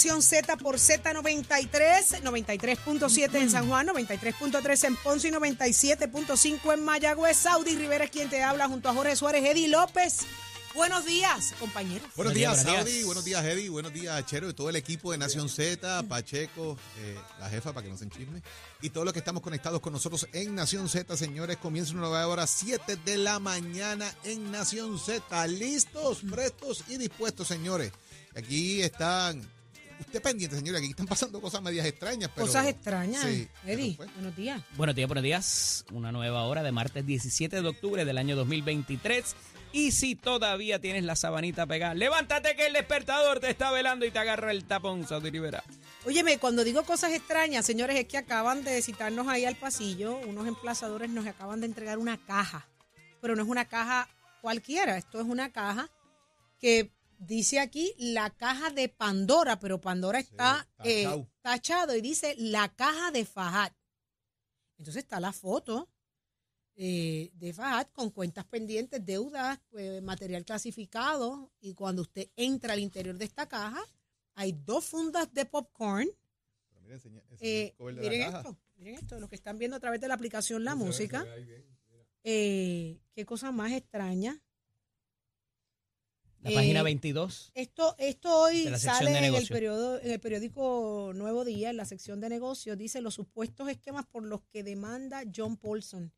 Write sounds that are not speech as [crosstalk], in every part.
Nación Z por Z93, 93.7 en San Juan, 93.3 en Ponce y 97.5 en Mayagüez. Saudi Rivera es quien te habla junto a Jorge Suárez, Eddie López. Buenos días, compañeros. Buenos Buenos días, Saudi. Buenos días, Eddie. Buenos días, Chero y todo el equipo de Nación Z, Pacheco, eh, la jefa, para que no se enchisme. Y todos los que estamos conectados con nosotros en Nación Z, señores. Comienza una nueva hora, 7 de la mañana en Nación Z. Listos, prestos y dispuestos, señores. Aquí están. Usted pendiente, señores. Aquí están pasando cosas medias extrañas. Pero, Cosas extrañas. Sí, Eddie, pues, buenos días. Buenos días, buenos días. Una nueva hora de martes 17 de octubre del año 2023. Y si todavía tienes la sabanita pegada, levántate que el despertador te está velando y te agarra el tapón, Saudi Rivera. Óyeme, cuando digo cosas extrañas, señores, es que acaban de citarnos ahí al pasillo, unos emplazadores nos acaban de entregar una caja, pero no es una caja cualquiera, esto es una caja que dice aquí la caja de Pandora, pero Pandora está eh, tachado. y dice la caja de Fajat. Entonces está la foto eh, de Fajat con cuentas pendientes, deudas, pues, material clasificado y cuando usted entra al interior de esta caja, hay dos fundas de popcorn. pero miren, enseña- enseña Eh, caja. esto, miren esto, los que están viendo a través de la aplicación La Música. Eh, qué cosa más extraña. La Eh, página 22. Esto, esto hoy sale en el, periodo, en el periódico Nuevo Día, en la sección de negocios, dice los supuestos esquemas por los que demanda John Paulson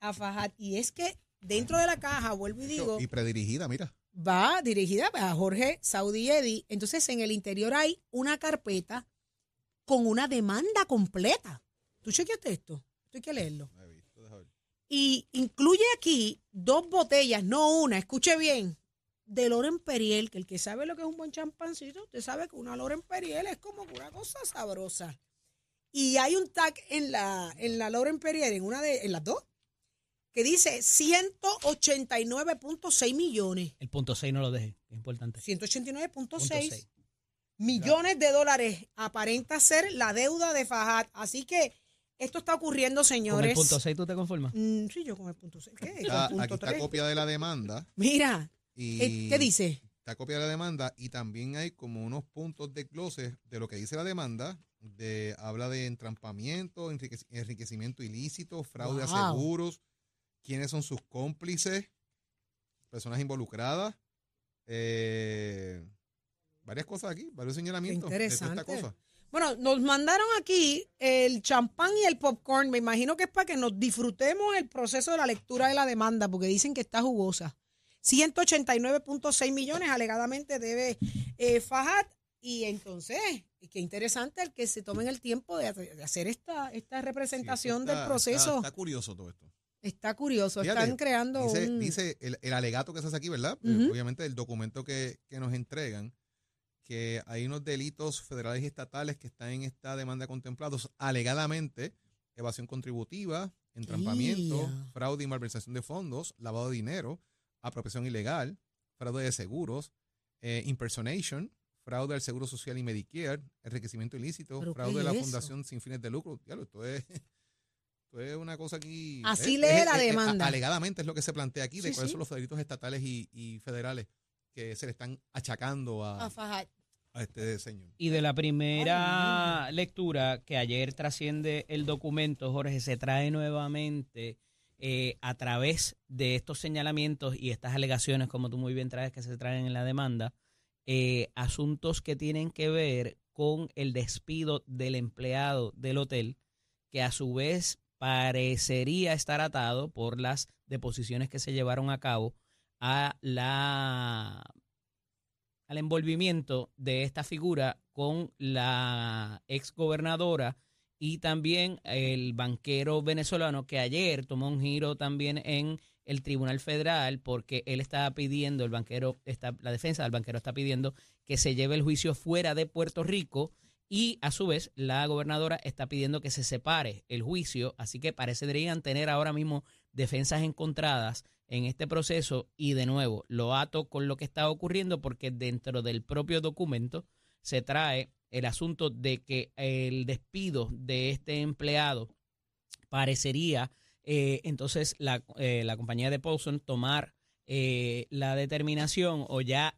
a Fajat. Y es que dentro de la caja, vuelvo y digo, Y predirigida, mira. va dirigida a Jorge Saudi Eddy. Entonces, en el interior hay una carpeta con una demanda completa. ¿Tú chequeaste esto? Esto hay que leerlo. No he visto, deja ver. Y incluye aquí dos botellas, no una, escuche bien, de Loren Periel, que el que sabe lo que es un buen champancito, usted sabe que una Loren Periel es como una cosa sabrosa. Y hay un tag en la, en la Loren Periel, en una de, en las dos, que dice 189.6 millones. El punto 6 no lo deje, es importante. 189.6 Punto seis. millones de dólares aparenta ser la deuda de Fajat. Así que esto está ocurriendo, ¿Con señores. el punto 6 tú te conformas? Mm, sí, yo con el punto 6. ¿Qué? Está- punto aquí está copia de la demanda. Mira, Y eh, ¿qué dice? Está copia de la demanda y también hay como unos puntos de gloses de lo que dice la demanda. De, habla de entrampamiento, enriquec- enriquecimiento ilícito, fraude Wow. a seguros, quiénes son sus cómplices, personas involucradas, eh, varias cosas aquí, varios señalamientos de toda esta interesante. cosa. Bueno, nos mandaron aquí el champán y el popcorn. Me imagino que es para que nos disfrutemos el proceso de la lectura de la demanda, porque dicen que está jugosa. 189.6 millones alegadamente debe eh, Fajat. Y entonces, qué interesante el que se tomen el tiempo de, hacer- de hacer esta, esta representación está- del proceso. Está, está curioso todo esto. Está curioso. Fíjate, Están creando Dice, un... dice el, el alegato que se hace aquí, ¿verdad? Eh. Obviamente el documento que, que nos entregan, que hay unos delitos federales y estatales que están en esta demanda contemplados, alegadamente evasión contributiva, entrampamiento, fraude y malversación de fondos, lavado de dinero, apropiación ilegal, fraude de seguros, eh, impersonation, fraude al Seguro Social y Medicare, enriquecimiento ilícito, ¿Pero fraude de la es eso? Fundación sin fines de lucro. Diablo, esto es... [laughs] Esto es una cosa aquí. Así es- lee es- la es- es- demanda. alegadamente es lo que se plantea aquí, de Sí, cuáles sí. son los delitos estatales y, y federales que se le están achacando a, a a este señor. Y de la primera lectura que ayer trasciende el documento, Jorge, se trae nuevamente eh, a través de estos señalamientos y estas alegaciones, como tú muy bien traes, que se traen en la demanda, eh, asuntos que tienen que ver con el despido del empleado del hotel, que a su vez parecería estar atado por las deposiciones que se llevaron a cabo a la al envolvimiento de esta figura con la ex gobernadora y también el banquero venezolano que ayer tomó un giro también en el Tribunal Federal porque él estaba pidiendo, el banquero, está, la defensa del banquero está pidiendo que se lleve el juicio fuera de Puerto Rico y a su vez la gobernadora está pidiendo que se separe el juicio, así que parecerían tener ahora mismo defensas encontradas en este proceso y de nuevo lo ato con lo que está ocurriendo porque dentro del propio documento se trae el asunto de que el despido de este empleado parecería eh, entonces la, eh, la, compañía de Paulson tomar eh, la determinación o ya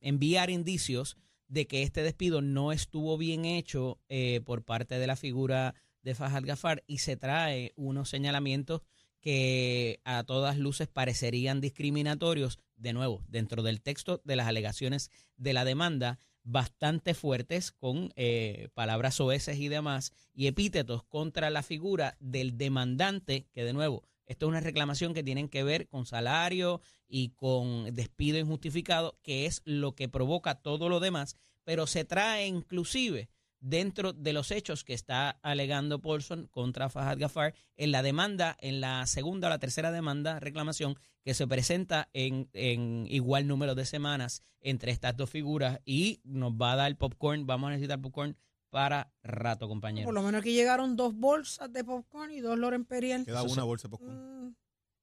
enviar indicios de que este despido no estuvo bien hecho por parte de la figura de Fajal Gafar y se trae unos señalamientos que a todas luces parecerían discriminatorios, de nuevo, dentro del texto de las alegaciones de la demanda, bastante fuertes con eh, palabras oeces y demás y epítetos contra la figura del demandante, que de nuevo, esto es una reclamación que tienen que ver con salario y con despido injustificado, que es lo que provoca todo lo demás, pero se trae inclusive dentro de los hechos que está alegando Paulson contra Fahad Gafar en la demanda, en la segunda o la tercera demanda, reclamación, que se presenta en, en, igual número de semanas entre estas dos figuras y nos va a dar popcorn, vamos a necesitar popcorn para rato, compañero. Por lo menos aquí llegaron dos bolsas de popcorn y dos Loren Periel. Queda una bolsa de popcorn.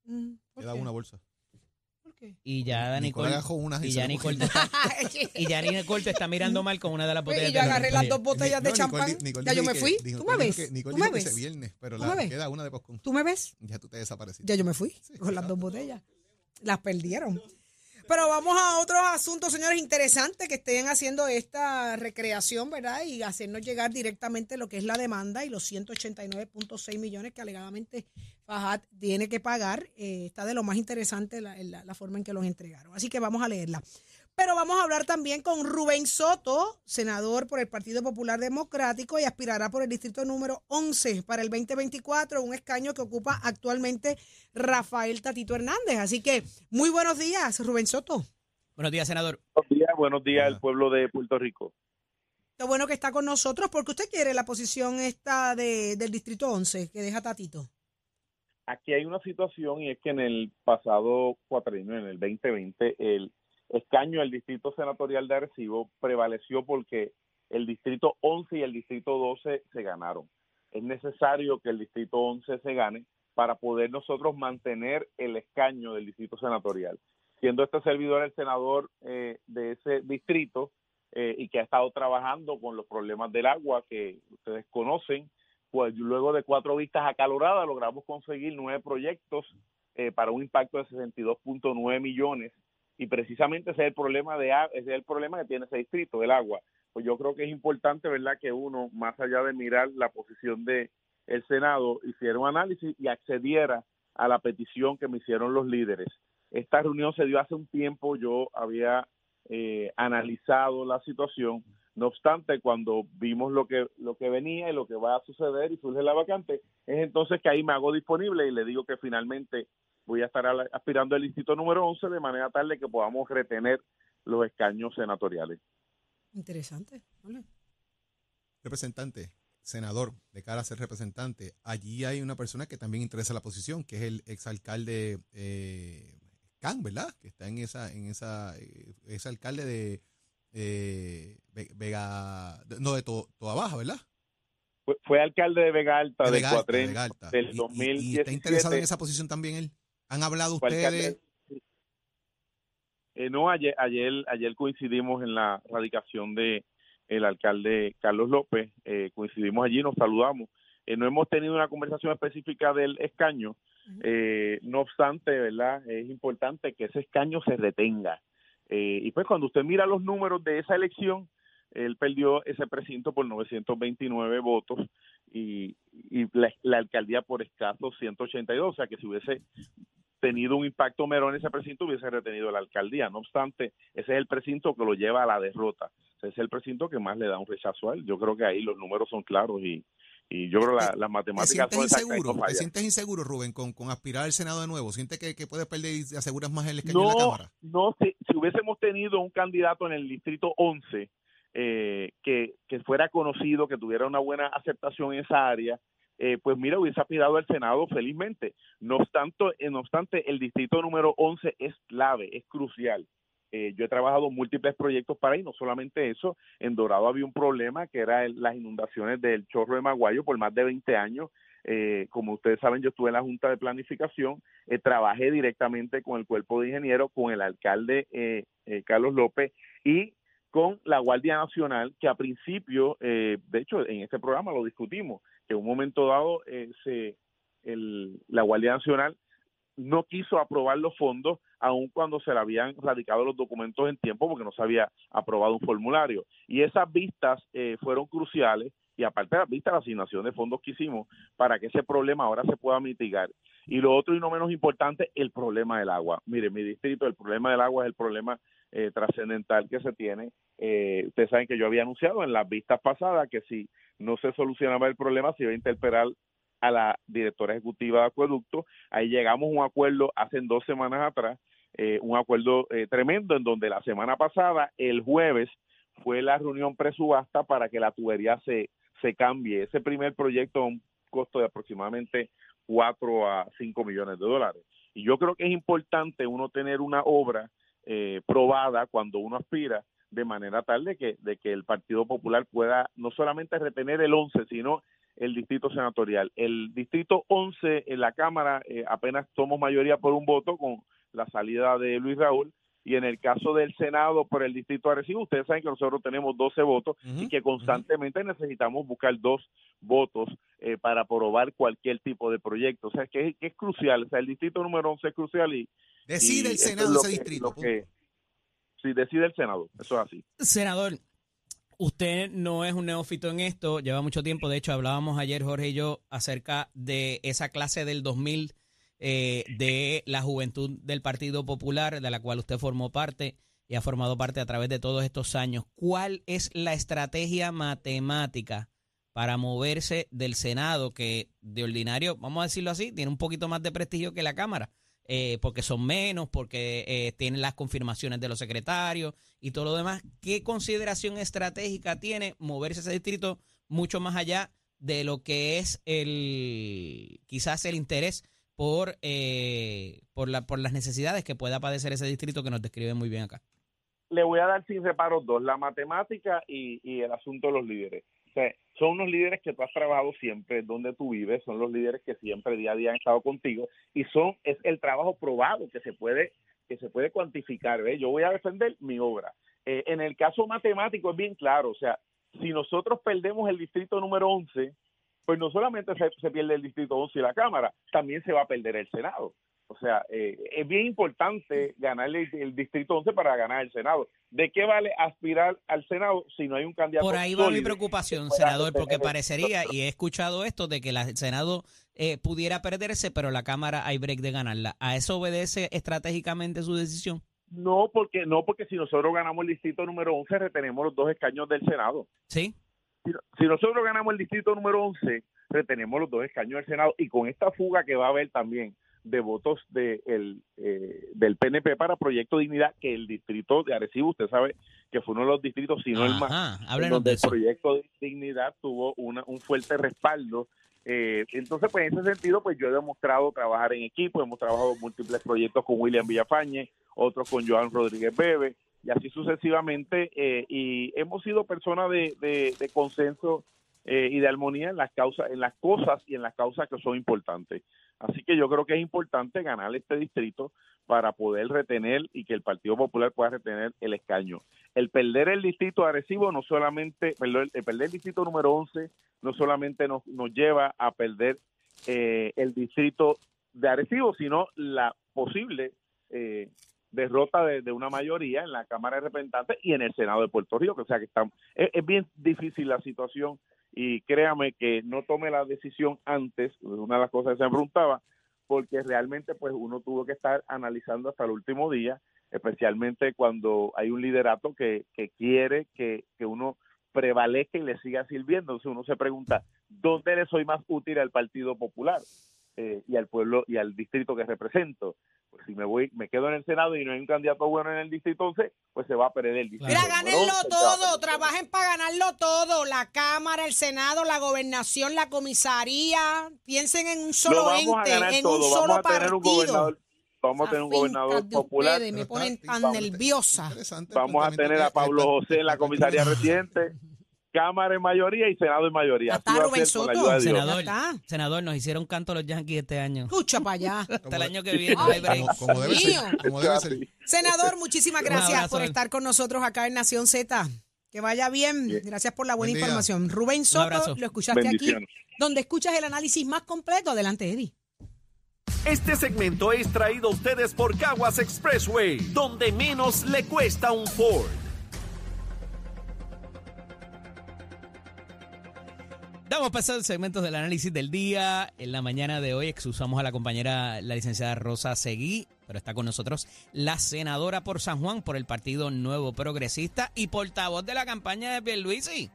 Mm, mm, Queda una bolsa. Y ya Nicole, y ya Nicole te está, [laughs] y ya Nicole te está mirando mal con una de las botellas. Y yo agarré las dos botellas de champán. Ya yo me fui. ¿Tú me ves? Nicole ¿Tú me ves? viernes, pero la, queda una de. ¿Tú me ves? Ya tú te desapareciste. Ya yo me fui con las dos botellas. Las perdieron. Pero vamos a otros asuntos, señores, interesantes que estén haciendo esta recreación, ¿verdad? Y hacernos llegar directamente lo que es la demanda y los 189.6 millones que alegadamente Fajat tiene que pagar. Eh, está de lo más interesante la, la forma en que los entregaron. Así que vamos a leerla. Pero vamos a hablar también con Rubén Soto, senador por el Partido Popular Democrático y aspirará por el distrito número 11 para el 2024, un escaño que ocupa actualmente Rafael Tatito Hernández. Así que muy buenos días, Rubén Soto. Buenos días, senador. Buenos días, buenos días al pueblo de Puerto Rico. Qué bueno que está con nosotros, porque usted quiere la posición esta de, del distrito 11 que deja Tatito. Aquí hay una situación y es que en el pasado cuatrienio, en el 2020, el escaño del distrito senatorial de Arecibo prevaleció porque el distrito 11 y el distrito 12 se ganaron. Es necesario que el distrito 11 se gane para poder nosotros mantener el escaño del distrito senatorial. Siendo este servidor el senador eh, de ese distrito eh, y que ha estado trabajando con los problemas del agua que ustedes conocen, pues luego de cuatro vistas acaloradas logramos conseguir nueve proyectos eh, para un impacto de 62.9 millones y precisamente ese es el problema de ese es el problema que tiene ese distrito, el agua. Pues yo creo que es importante, ¿verdad?, que uno más allá de mirar la posición de el Senado hiciera un análisis y accediera a la petición que me hicieron los líderes. Esta reunión se dio hace un tiempo, yo había eh, analizado la situación, no obstante, cuando vimos lo que lo que venía y lo que va a suceder y surge la vacante, es entonces que ahí me hago disponible y le digo que finalmente voy a estar aspirando al distrito número 11 de manera tal de que podamos retener los escaños senatoriales. Interesante. Representante, senador, de cara a ser representante, allí hay una persona que también interesa la posición, que es el exalcalde eh, Can, ¿verdad? Que está en esa, en esa, eh, es alcalde de eh, Vega, no, de Toda Baja, ¿verdad? Fue, alcalde de Vega Alta, de, del 2017. ¿Y está interesado en esa posición también él? ¿Han hablado ustedes? Eh, no, ayer, ayer, ayer coincidimos en la radicación de el alcalde Carlos López, eh, coincidimos allí, nos saludamos. Eh, no hemos tenido una conversación específica del escaño, no obstante, ¿verdad? Es importante que ese escaño se retenga. y pues cuando usted mira los números de esa elección, él perdió ese precinto por 929 votos y, y la, la, alcaldía por escasos 182, o sea que si hubiese tenido un impacto menor en ese precinto hubiese retenido la alcaldía. No obstante, ese es el precinto que lo lleva a la derrota. Ese es el precinto que más le da un rechazo a él. Yo creo que ahí los números son claros y, y yo creo que las matemáticas ¿Te sientes inseguro, ¿Te sientes inseguro, Rubén, con, con aspirar al Senado de nuevo? ¿Sientes que, que puedes perder y aseguras más el escaño no, de la Cámara? No, si, si hubiésemos tenido un candidato en el distrito 11 eh, que, fuera conocido, que tuviera una buena aceptación en esa área, eh, pues mira, hubiese aspirado al Senado felizmente. No obstante, eh, no obstante, el distrito número 11 es clave, es crucial. Eh, yo he trabajado múltiples proyectos para ahí, no solamente eso, en Dorado había un problema que era las inundaciones del chorro de Maguayo por más de 20 años. Eh, como ustedes saben, yo estuve en la Junta de Planificación, eh, trabajé directamente con el cuerpo de ingenieros, con el alcalde eh, Carlos López y con la Guardia Nacional, que a principio, eh, de hecho, en este programa lo discutimos, que en un momento dado eh, se, la Guardia Nacional no quiso aprobar los fondos, aun cuando se le habían radicado los documentos en tiempo, porque no se había aprobado un formulario. Y esas vistas eh, fueron cruciales, y aparte de las vistas, la asignación de fondos que hicimos para que ese problema ahora se pueda mitigar. Y lo otro y no menos importante, el problema del agua. Mire, mi distrito, el problema del agua es el problema eh, trascendental que se tiene. Eh, ustedes saben que yo había anunciado en las vistas pasadas que si no se solucionaba el problema, se iba a interpelar a la directora ejecutiva de acueducto. Ahí llegamos a un acuerdo hace dos semanas atrás, eh, un acuerdo eh, tremendo en donde la semana pasada, el jueves, fue la reunión presubasta para que la tubería se, se cambie. Ese primer proyecto a un costo de aproximadamente 4 a 5 millones de dólares. Y yo creo que es importante uno tener una obra eh, probada cuando uno aspira de manera tal de que, de que el Partido Popular pueda no solamente retener el 11, sino el distrito senatorial. El distrito 11 en la Cámara eh, apenas somos mayoría por un voto con la salida de Luis Raúl y en el caso del Senado por el distrito de Arecibo, ustedes saben que nosotros tenemos 12 votos y que constantemente necesitamos buscar dos votos eh, para aprobar cualquier tipo de proyecto. O sea, que es, que es crucial. O sea, el distrito número 11 es crucial y... Decide y el es Senado lo ese que- distrito. que- sí, decide el Senado. Eso es así. Senador, usted no es un neófito en esto, lleva mucho tiempo. De hecho, hablábamos ayer, Jorge y yo, acerca de esa clase del 2000 eh, de la juventud del Partido Popular, de la cual usted formó parte y ha formado parte a través de todos estos años. ¿Cuál es la estrategia matemática para moverse del Senado, que de ordinario, vamos a decirlo así, tiene un poquito más de prestigio que la Cámara? eh, porque son menos, porque eh, tienen las confirmaciones de los secretarios y todo lo demás. ¿Qué consideración estratégica tiene moverse ese distrito mucho más allá de lo que es el quizás el interés por eh, por la por las necesidades que pueda padecer ese distrito que nos describe muy bien acá? le voy a dar sin reparos dos, la matemática y, el asunto de los líderes. O sea, son unos líderes que tú has trabajado siempre donde tú vives, son los líderes que siempre día a día han estado contigo y son es el trabajo probado que se puede que se puede cuantificar. ¿ves? Yo voy a defender mi obra. Eh, en el caso matemático es bien claro, o sea, si nosotros perdemos el distrito número 11, pues no solamente se, se pierde el distrito 11 y la Cámara, también se va a perder el Senado. O sea, eh, es bien importante ganar el, el distrito 11 para ganar el Senado. ¿De qué vale aspirar al Senado si no hay un candidato? Por ahí va mi preocupación, senador, porque parecería, y he escuchado esto, de que la- el Senado eh, pudiera perderse, pero la Cámara hay break de ganarla. ¿A eso obedece estratégicamente su decisión? No, porque no porque si nosotros ganamos el distrito número 11 retenemos los dos escaños del Senado. ¿Sí? Si, nosotros ganamos el distrito número 11 retenemos los dos escaños del Senado y con esta fuga que va a haber también de votos de el, eh, del PNP para Proyecto Dignidad, que el distrito de Arecibo, usted sabe que fue uno de los distritos, si no el más, donde de el proyecto de dignidad tuvo una, un fuerte respaldo. Eh, entonces, pues en ese sentido, pues yo he demostrado trabajar en equipo, hemos trabajado múltiples proyectos con William Villafañe, otros con Joan Rodríguez Bebe, y así sucesivamente, eh, y hemos sido personas de, consenso eh, y de armonía en las causas, en las cosas y en las causas que son importantes. Así que yo creo que es importante ganar este distrito para poder retener y que el Partido Popular pueda retener el escaño. El perder el distrito de Arecibo no solamente, perdón, el perder el distrito número 11 no solamente nos, nos lleva a perder eh, el distrito de Arecibo, sino la posible eh, derrota de, de una mayoría en la Cámara de Representantes y en el Senado de Puerto Rico. O sea que estamos, es, bien difícil la situación y créame que no tome la decisión antes, una de las cosas que se me preguntaba, porque realmente pues uno tuvo que estar analizando hasta el último día, especialmente cuando hay un liderato que, que quiere que, que uno prevalezca y le siga sirviendo. Entonces uno se pregunta, ¿dónde le soy más útil al Partido Popular? eh, y al pueblo y al distrito que represento. Pues si me voy, me quedo en el Senado y no hay un candidato bueno en el distrito 11, pues se va a perder el distrito. Mira, número gánenlo 11, se va a todo, trabajen para ganarlo todo. La Cámara, el Senado, la gobernación, la comisaría. Piensen en un Lo solo ente, en todo. un Vamos solo a tener partido. un gobernador, vamos a tener un gobernador popular. ustedes me ponen tan nerviosa. Vamos a tener a Pablo José en la comisaría residente, Cámara en mayoría y Senado en mayoría. Así está va a Rubén ser con la Soto. ayuda de Dios. Senador, senador, nos hicieron canto los Yankees este año. Escucha para allá. [laughs] Hasta el año que viene. no hay break. Como, como debe ser. Como debe ser. Senador, muchísimas gracias por estar con nosotros acá en Nación Z. Que vaya bien. Bien. Gracias por la buena Buen día. información. Rubén Soto, abrazo. lo escuchaste aquí, Bendiciones. donde escuchas el análisis más completo. Adelante, Eddie. Este segmento es traído a ustedes por Caguas Expressway, donde menos le cuesta un Ford. Damos paso al segmento del análisis del día. En la mañana de hoy excusamos a la compañera, la licenciada Rosa Seguí, pero está con nosotros la senadora por San Juan por el Partido Nuevo Progresista y portavoz de la campaña de Pierluisi.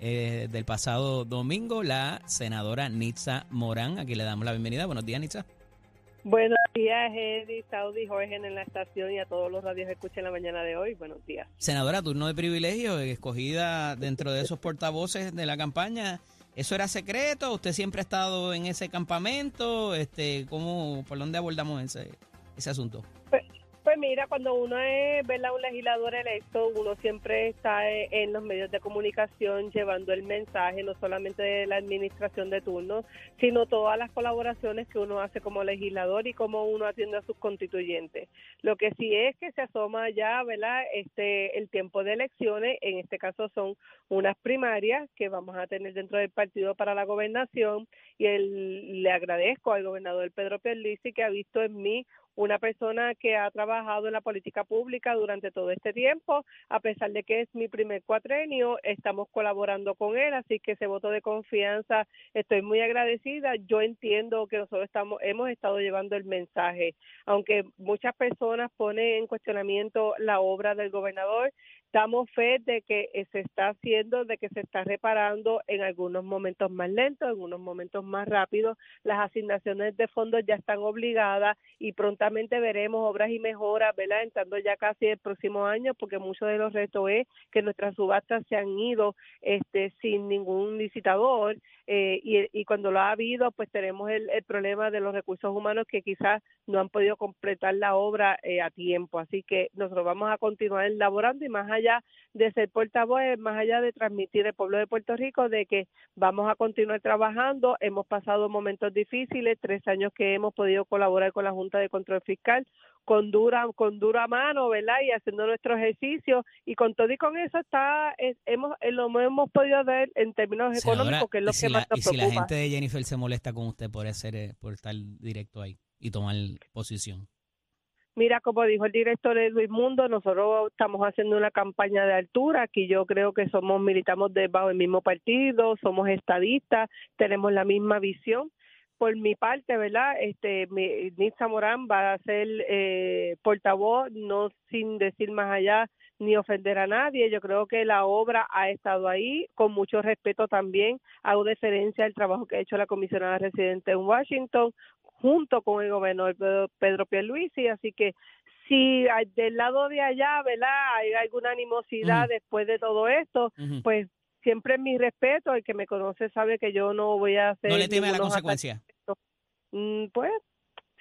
Eh, del pasado domingo, la senadora Nitza Morán. Aquí le damos la bienvenida. Buenos días, Nitza. Buenos días, Eddie, Saudi, Jorge en la estación y a todos los radios que escuchen la mañana de hoy. Buenos días. Senadora, turno de privilegio, escogida dentro de esos portavoces de la campaña. ¿Eso era secreto? ¿Usted siempre ha estado en ese campamento? Este, ¿cómo, ¿Por dónde abordamos ese, ese asunto? Pues mira, cuando uno es ¿verdad? un legislador electo, uno siempre está eh, en los medios de comunicación llevando el mensaje, no solamente de la administración de turno, sino todas las colaboraciones que uno hace como legislador y cómo uno atiende a sus constituyentes. Lo que sí es que se asoma ya, ¿verdad? Este, el tiempo de elecciones, en este caso son unas primarias que vamos a tener dentro del partido para la gobernación y el, le agradezco al gobernador Pedro Pierluisi que ha visto en mí una persona que ha trabajado en la política pública durante todo este tiempo, a pesar de que es mi primer cuatrenio, estamos colaborando con él, así que ese voto de confianza estoy muy agradecida. Yo entiendo que nosotros estamos hemos estado llevando el mensaje, aunque muchas personas ponen en cuestionamiento la obra del gobernador, damos fe de que eh, se está haciendo, de que se está reparando en algunos momentos más lentos, en algunos momentos más rápidos. Las asignaciones de fondos ya están obligadas y prontamente veremos obras y mejoras, ¿verdad? Entrando ya casi el próximo año, porque mucho de los retos es que nuestras subastas se han ido este, sin ningún licitador eh, y, y cuando lo ha habido, pues tenemos el, el problema de los recursos humanos que quizás no han podido completar la obra eh, a tiempo. Así que nosotros vamos a continuar elaborando y más allá de ser portavoz, más allá de transmitir al pueblo de Puerto Rico de que vamos a continuar trabajando. Hemos pasado momentos difíciles, tres años que hemos podido colaborar con la Junta de Control Fiscal con dura con dura mano, ¿verdad? Y haciendo nuestro ejercicio y con todo y con eso está es- hemos eh, lo hemos podido ver en términos económicos, que es lo si que la, más nos y si la gente de Jennifer se molesta con usted por hacer, eh, por estar directo ahí y tomar posición. Mira, como dijo el director Luis Mundo, nosotros estamos haciendo una campaña de altura. Aquí yo creo que somos, militamos debajo del mismo partido, somos estadistas, tenemos la misma visión. Por mi parte, ¿verdad? Este, mi, Nitza Morán va a ser eh, portavoz, no sin decir más allá ni ofender a nadie. Yo creo que la obra ha estado ahí, con mucho respeto también. Hago deferencia al trabajo que ha hecho la comisionada residente en Washington, junto con el gobernador Pedro, Pedro Pierluisi, así que si del lado de allá, ¿verdad? Hay alguna animosidad Ujú. después de todo esto, pues siempre mi respeto, el que me conoce sabe que yo no voy a hacer no le teme a la consecuencia. Mm, Pues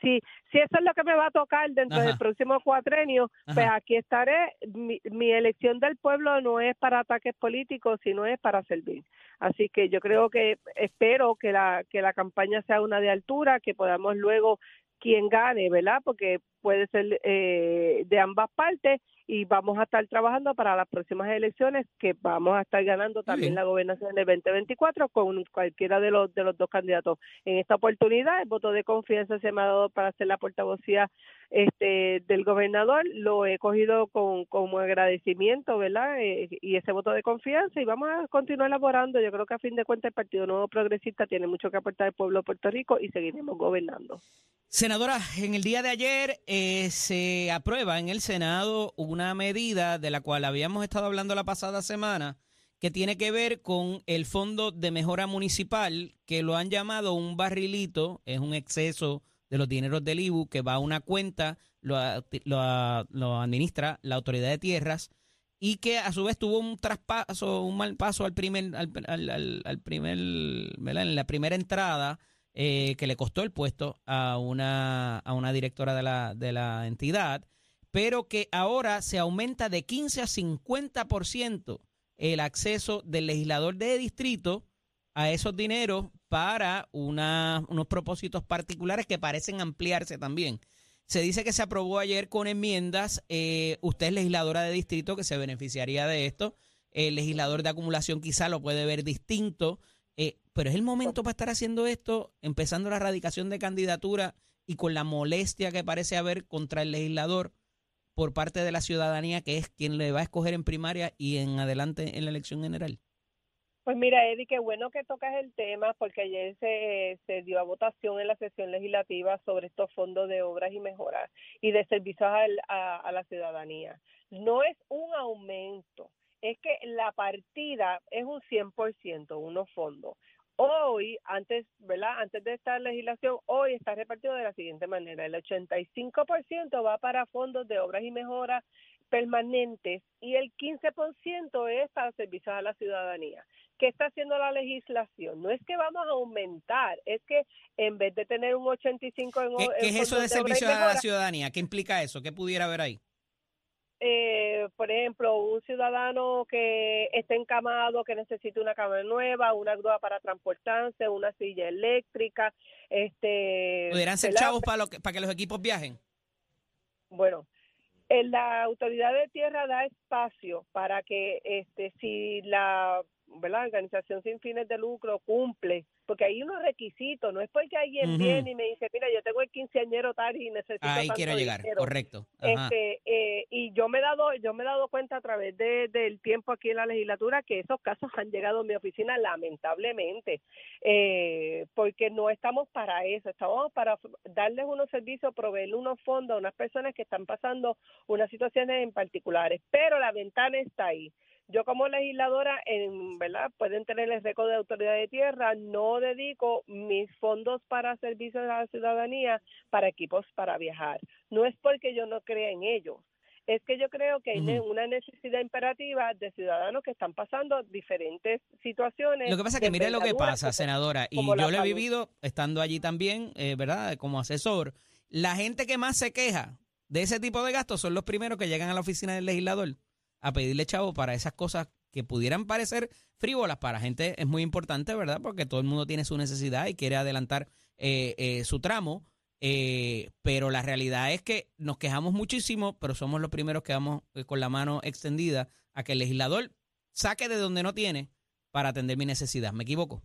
si, si eso es lo que me va a tocar dentro Ajá. del próximo cuatrenio, pues aquí estaré. Mi, mi elección del pueblo no es para ataques políticos, sino es para servir. Así que yo creo que espero que la que la campaña sea una de altura, que podamos luego quien gane, ¿verdad? Porque puede ser eh, de ambas partes y vamos a estar trabajando para las próximas elecciones que vamos a estar ganando también la gobernación del 2024 con cualquiera de los de los dos candidatos. En esta oportunidad el voto de confianza se me ha dado para hacer la portavocía este del gobernador, lo he cogido con como agradecimiento, ¿verdad? Eh, y ese voto de confianza y vamos a continuar elaborando. Yo creo que a fin de cuentas el Partido Nuevo Progresista tiene mucho que aportar al pueblo de Puerto Rico y seguiremos gobernando. Senadora, en el día de ayer eh, se aprueba en el Senado una medida de la cual habíamos estado hablando la pasada semana, que tiene que ver con el Fondo de Mejora Municipal, que lo han llamado un barrilito, es un exceso de los dineros del IBU que va a una cuenta, lo, lo, lo administra la Autoridad de Tierras y que a su vez tuvo un traspaso, un mal paso al primer, al, al, al primer, en la primera entrada eh, que le costó el puesto a una, a una directora de la, de la entidad, pero que ahora se aumenta de 15 a 50% el acceso del legislador de distrito a esos dineros para una, unos propósitos particulares que parecen ampliarse también. Se dice que se aprobó ayer con enmiendas. Eh, usted es legisladora de distrito que se beneficiaría de esto. El legislador de acumulación quizá lo puede ver distinto. Eh, pero es el momento para estar haciendo esto, empezando la erradicación de candidatura y con la molestia que parece haber contra el legislador por parte de la ciudadanía, que es quien le va a escoger en primaria y en adelante en la elección general. Pues mira, Eddie, qué bueno que tocas el tema porque ayer se, se dio a votación en la sesión legislativa sobre estos fondos de obras y mejoras y de servicios a, a la ciudadanía. No es un aumento, es que la partida es un 100%, unos fondos. Hoy, antes, ¿verdad? Antes de esta legislación, hoy está repartido de la siguiente manera. El 85% va para fondos de obras y mejoras permanentes y el 15% es para servicios a la ciudadanía. ¿Qué está haciendo la legislación? No es que vamos a aumentar, es que en vez de tener un 85 en ¿Qué, ¿qué es eso de servicio a la ciudadanía? ¿Qué implica eso? ¿Qué pudiera haber ahí? Eh, por ejemplo, un ciudadano que esté encamado, que necesite una cama nueva, una grúa para transportarse, una silla eléctrica, este... ¿Pudieran ser chavos para, para que los equipos viajen? Bueno, la autoridad de tierra da espacio para que este si la ¿verdad? organización sin fines de lucro cumple, porque hay unos requisitos, no es porque alguien viene y me dice, mira, yo tengo el quinceañero tal y necesito Ahí quiero llegar, correcto. Este, eh, y yo me he dado yo me he dado cuenta a través de, del tiempo aquí en la legislatura que esos casos han llegado a mi oficina lamentablemente, eh, porque no estamos para eso, estamos para darles unos servicios, proveerle unos fondos a unas personas que están pasando unas situaciones en particulares, pero la ventana está ahí yo como legisladora, en verdad, pueden tener el récord de autoridad de tierra, no dedico mis fondos para servicios a la ciudadanía para equipos para viajar. No es porque yo no crea en ellos, es que yo creo que hay una necesidad imperativa de ciudadanos que están pasando diferentes situaciones. Lo que pasa es que mire lo que pasa, senadora, y yo lo he vivido estando allí también, eh, ¿verdad? Como asesor. La gente que más se queja de ese tipo de gastos son los primeros que llegan a la oficina del legislador a pedirle chavo para esas cosas que pudieran parecer frívolas para gente es muy importante, ¿verdad? Porque todo el mundo tiene su necesidad y quiere adelantar eh, eh, su tramo. Eh, pero la realidad es que nos quejamos muchísimo, pero somos los primeros que vamos con la mano extendida a que el legislador saque de donde no tiene para atender mi necesidad. ¿Me equivoco?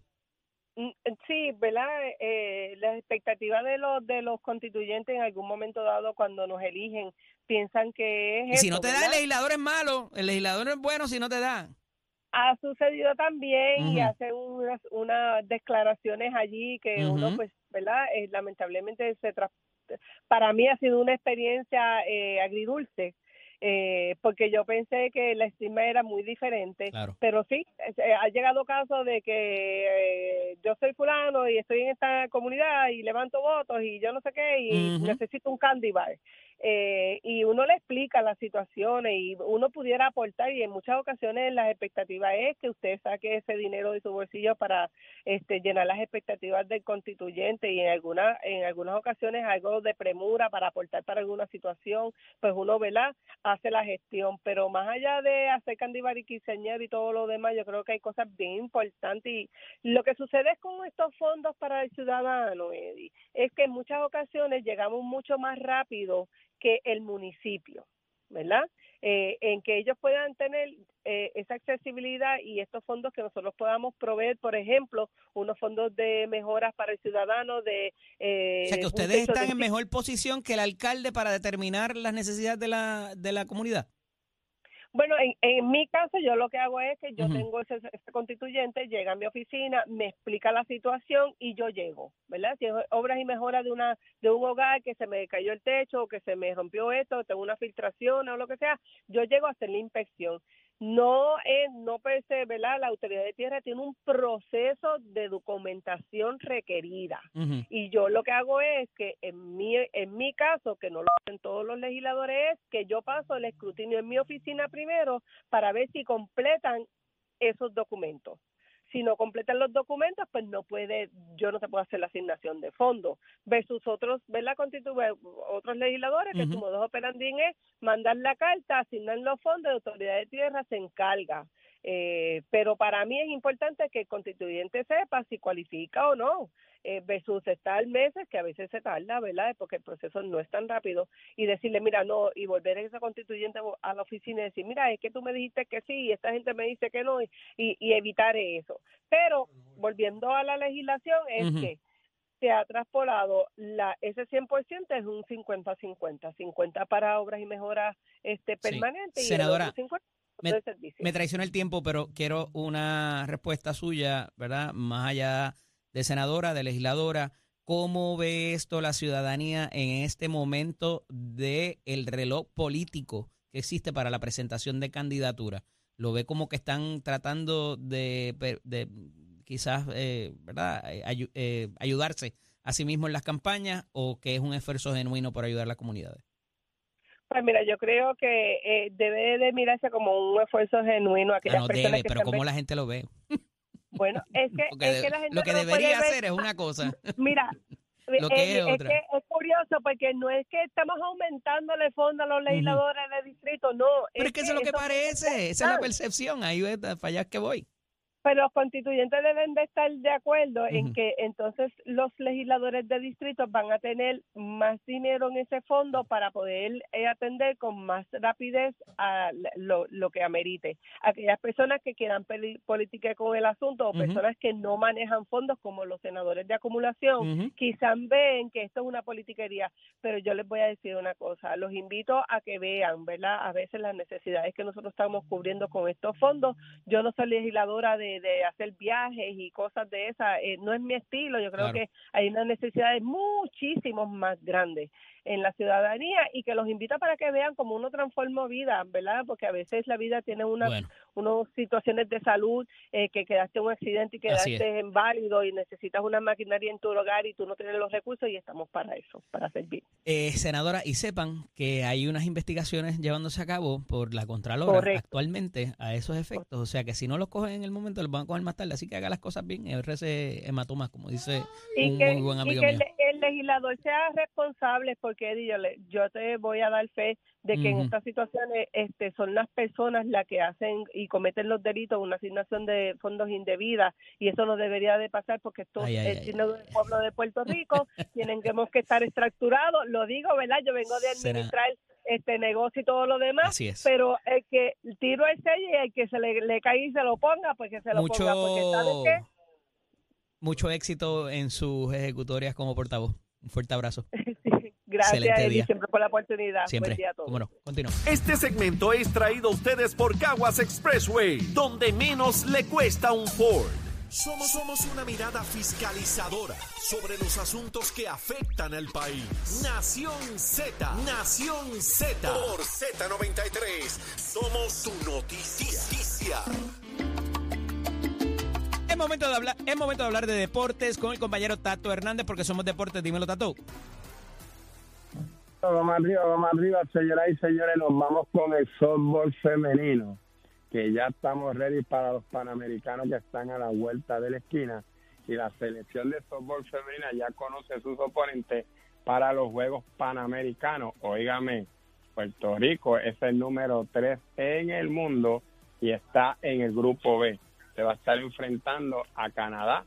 Mm, sí, ¿verdad? Eh, las expectativas de los de los constituyentes en algún momento dado cuando nos eligen piensan que es... Y si no te da el legislador es malo, el legislador es bueno si no te da. Ha sucedido también y hacen unas, unas declaraciones allí que uno pues, ¿verdad? Eh, lamentablemente se para mí ha sido una experiencia eh, agridulce eh, porque yo pensé que la estima era muy diferente, pero sí, eh, ha llegado caso de que eh, yo soy fulano y estoy en esta comunidad y levanto votos y yo no sé qué y necesito un candy bar. Eh, y uno le explica las situaciones y uno pudiera aportar y en muchas ocasiones las expectativas es que usted saque ese dinero de su bolsillo para este llenar las expectativas del constituyente y en algunas en algunas ocasiones algo de premura para aportar para alguna situación pues uno ¿verdad? hace la gestión pero más allá de hacer candibar y quinceañero y todo lo demás yo creo que hay cosas bien importantes y lo que sucede con estos fondos para el ciudadano Eddie, es que en muchas ocasiones llegamos mucho más rápido que el municipio, ¿verdad? Eh, en que ellos puedan tener eh, esa accesibilidad y estos fondos que nosotros podamos proveer, por ejemplo, unos fondos de mejoras para el ciudadano, de... Eh, o sea, que ustedes están en mejor posición que el alcalde para determinar las necesidades de la, de la comunidad. Bueno, en, en, mi caso yo lo que hago es que yo tengo ese, constituyente, llega a mi oficina, me explica la situación y yo llego, ¿verdad? Si es obras y mejoras de una de un hogar que se me cayó el techo o que se me rompió esto, tengo una filtración o lo que sea, yo llego a hacer la inspección. No es, no per se, ¿verdad? La autoridad de tierra tiene un proceso de documentación requerida. Y yo lo que hago es que en mi, en mi caso, que no lo hacen todos los legisladores, es que yo paso el escrutinio en mi oficina primero para ver si completan esos documentos. Si no completan los documentos, pues no puede, yo no te puedo hacer la asignación de fondos. Versus otros, ¿verdad? Constitu otros legisladores que Ujú. su modus operandi es mandar la carta, asignar los fondos, la autoridad de tierra se encarga. Eh, pero para mí es importante que el constituyente sepa si cualifica o no, eh, versus estar meses, que a veces se tarda, ¿verdad? Porque el proceso no es tan rápido, y decirle, mira, no, y volver a ese constituyente a la oficina y decir, mira, es que tú me dijiste que sí, y esta gente me dice que no, y, y, y evitar eso. Pero, volviendo a la legislación, es que se ha traspolado la ese 100% es un 50-50, 50 para obras y mejoras este Sí. permanentes y Senadora, el otro 50 me- de servicio. Me traiciona el tiempo, pero quiero una respuesta suya, ¿verdad? Más allá de senadora, de legisladora. ¿Cómo ve esto la ciudadanía en este momento de el reloj político que existe para la presentación de candidatura? ¿Lo ve como que están tratando de, de quizás, eh, ¿verdad? Eh, eh, ayudarse a sí mismo en las campañas o que es un esfuerzo genuino por ayudar a las comunidades? Pues mira, yo creo que eh, debe de mirarse como un esfuerzo genuino a aquellas no personas debe, que pero están ¿cómo la gente lo ve? Bueno, es que, Porque es que la gente lo que no debería hacer es una cosa. [laughs] Mira, [laughs] Lo que es otra. que es curioso porque no es que estamos aumentándole fondos a los legisladores de distrito, no. Pero es que eso es lo que parece, esa es la percepción, ahí es que voy. Pero los constituyentes deben de estar de acuerdo en que entonces los legisladores de distritos van a tener más dinero en ese fondo para poder eh, atender con más rapidez a lo, lo que amerite. Aquellas personas que quieran política con el asunto o personas que no manejan fondos como los senadores de acumulación, quizás ven que esto es una politiquería, pero yo les voy a decir una cosa, los invito a que vean, ¿verdad? A veces las necesidades que nosotros estamos cubriendo con estos fondos. Yo no soy legisladora de, de hacer viajes y cosas de esas, eh, no es mi estilo, yo creo Claro. que hay unas necesidades muchísimos más grandes en la ciudadanía y que los invito para que vean cómo uno transforma vida, ¿verdad? Porque a veces la vida tiene unas Bueno, unas situaciones de salud, eh, que quedaste en un accidente y quedaste inválido y necesitas una maquinaria en tu hogar y tú no tienes los recursos y estamos para eso, para servir. eh, senadora, y sepan que hay unas investigaciones llevándose a cabo por la Contralora Correcto. actualmente a esos efectos, o sea que si no los cogen en el momento, los van a coger más tarde, así que haga las cosas bien, ese hematomas, como dice Y un que, muy buen amigo mío. el, el legislador sea responsable porque Eddie, yo, te voy a dar fe de que en estas situaciones este, son las personas las que hacen y cometen los delitos, una asignación de fondos indebida y eso no debería de pasar porque esto Ay, es ay, del pueblo de Puerto Rico, [laughs] tienen que que estar estructurados, lo digo, ¿verdad? Yo vengo de administrar este negocio y todo lo demás, Así es. pero el que tiro el sello y el que se le, le caiga y se lo ponga, pues que se lo Mucho, ponga, porque ¿sabes qué? Mucho éxito en sus ejecutorias como portavoz. Un fuerte abrazo. [laughs] Sí, Gracias, día. siempre por la oportunidad. Siempre. Buen día a todos. ¿Cómo no? Continuamos. Este segmento es traído a ustedes por Caguas Expressway, donde menos le cuesta un Ford. Somos, somos una mirada fiscalizadora sobre los asuntos que afectan al país. Nación Z, Nación Z. Por Z93, somos tu noticia. Es momento, de hablar, es momento de hablar de deportes con el compañero Tato Hernández, porque somos deportes. Dímelo, Tato. Vamos arriba, vamos arriba, señoras y señores, nos vamos con el softball femenino, que ya estamos ready para los panamericanos que están a la vuelta de la esquina y la selección de softball femenina ya conoce sus oponentes para los Juegos Panamericanos. Óigame, Puerto Rico es el número 3 en el mundo y está en el grupo B. Se va a estar enfrentando a Canadá,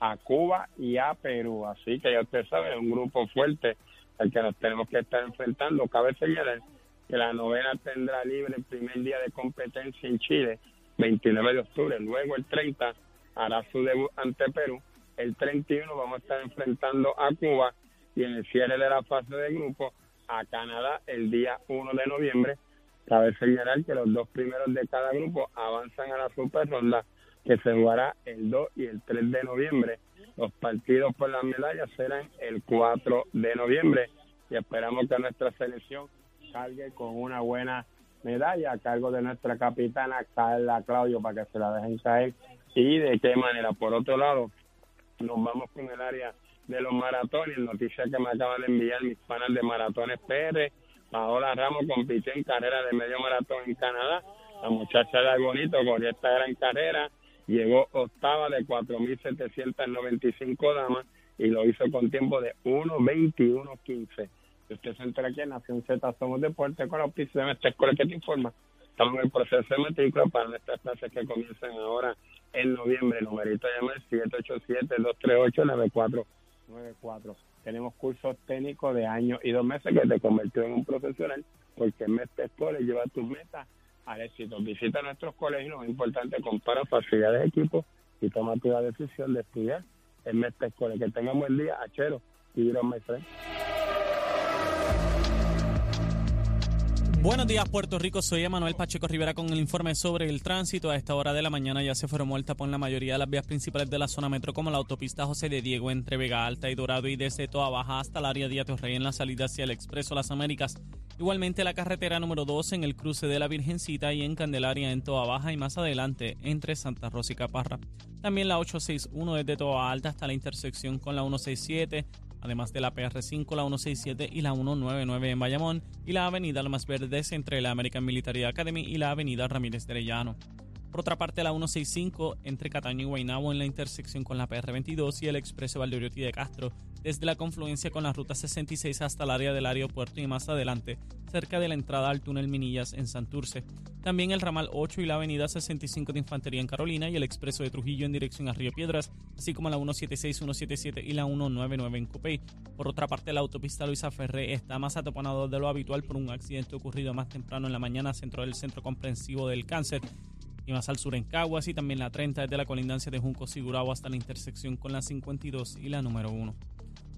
a Cuba y a Perú. Así que ya usted sabe, es un grupo fuerte al que nos tenemos que estar enfrentando. Cabe señalar que la novena tendrá libre el primer día de competencia en Chile, 29 de octubre. Luego el 30 hará su debut ante Perú. El 31 vamos a estar enfrentando a Cuba y en el cierre de la fase de grupo a Canadá el día 1 de noviembre. Cabe señalar que los dos primeros de cada grupo avanzan a la super ronda que se jugará el 2 y el 3 de noviembre. Los partidos por las medallas serán el 4 de noviembre y esperamos que nuestra selección salga con una buena medalla a cargo de nuestra capitana Carla Claudio para que se la dejen caer. Y de qué manera. Por otro lado, nos vamos con el área de los maratones. Noticia que me acaba de enviar mis panas de Maratones PR. Paola Ramos compitió en carrera de medio maratón en Canadá. La muchacha de bonito corrió esta gran carrera. Llegó octava de 4.795 damas y lo hizo con tiempo de 1.21.15. Si usted se entera aquí en Nación Z Somos Deporte con la auspicio de esta escuela que te informa. Estamos en el proceso de matrícula para nuestras clases que comienzan ahora en noviembre. El numerito llama el 787-238-9494. Tenemos cursos técnicos de años y dos meses que te convirtió en un profesional porque en Mestre Escuela lleva tus metas al éxito. Visita nuestros colegios, lo importante, compara facilidades de equipo y toma tu decisión de estudiar en Mestre Escuela. Que tengamos el día, achero, y my friend. Buenos días, Puerto Rico. Soy Emanuel Pacheco Rivera con el informe sobre el tránsito. A esta hora de la mañana ya se formó el tapón la mayoría de las vías principales de la zona metro, como la autopista José de Diego entre Vega Alta y Dorado y desde Toa Baja hasta el área de Rey en la salida hacia el Expreso Las Américas. Igualmente la carretera número 2 en el cruce de la Virgencita y en Candelaria en Toa Baja y más adelante entre Santa Rosa y Caparra. También la 861 desde Toa Alta hasta la intersección con la 167 además de la PR5, la 167 y la 199 en Bayamón, y la avenida Lomas Verdes entre la American Military Academy y la avenida Ramírez de Arellano. Por otra parte, la 165 entre Cataño y Guaynabo en la intersección con la PR22 y el expreso Valdeoriotti de Castro, desde la confluencia con la ruta 66 hasta el área del aeropuerto y más adelante, cerca de la entrada al túnel Minillas en Santurce. También el ramal 8 y la avenida 65 de Infantería en Carolina y el expreso de Trujillo en dirección a Río Piedras, así como la 176, 177 y la 199 en Copey. Por otra parte, la autopista Luisa Ferré está más atoponado de lo habitual por un accidente ocurrido más temprano en la mañana centro del Centro Comprensivo del Cáncer y más al sur en Caguas y también la 30 desde la colindancia de Junco Sigurao hasta la intersección con la 52 y la número 1.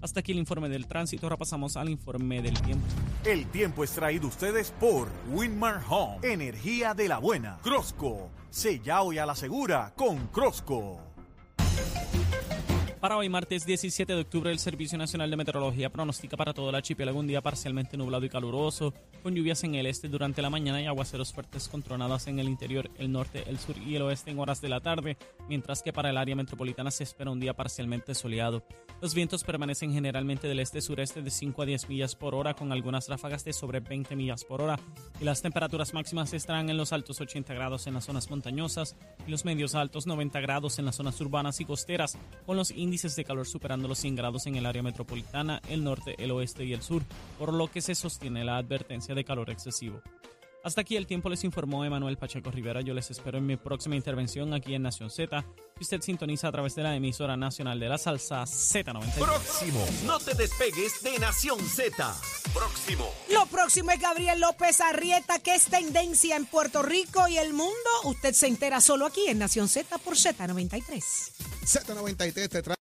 Hasta aquí el informe del tránsito, ahora pasamos al informe del tiempo. El tiempo es traído ustedes por Winmar Home, energía de la buena. Crosco, sella hoy a la segura con Crosco. Para hoy, martes 17 de octubre, el Servicio Nacional de Meteorología pronostica para todo el archipiélago un día parcialmente nublado y caluroso, con lluvias en el este durante la mañana y aguaceros fuertes con tronadas en el interior, el norte, el sur y el oeste en horas de la tarde, mientras que para el área metropolitana se espera un día parcialmente soleado. Los vientos permanecen generalmente del este-sureste de 5 a 10 millas por hora, con algunas ráfagas de sobre 20 millas por hora, y las temperaturas máximas estarán en los altos 80 grados en las zonas montañosas y los medios altos 90 grados en las zonas urbanas y costeras, con los índices índices de calor superando los 100 grados en el área metropolitana, el norte, el oeste y el sur, por lo que se sostiene la advertencia de calor excesivo. Hasta aquí el tiempo les informó Emanuel Pacheco Rivera. Yo les espero en mi próxima intervención aquí en Nación Z. Usted sintoniza a través de la emisora nacional de la salsa Z90. Próximo. No te despegues de Nación Z. Próximo. Lo próximo es Gabriel López Arrieta, que es tendencia en Puerto Rico y el mundo. Usted se entera solo aquí en Nación Z por Z93. Z93 te trae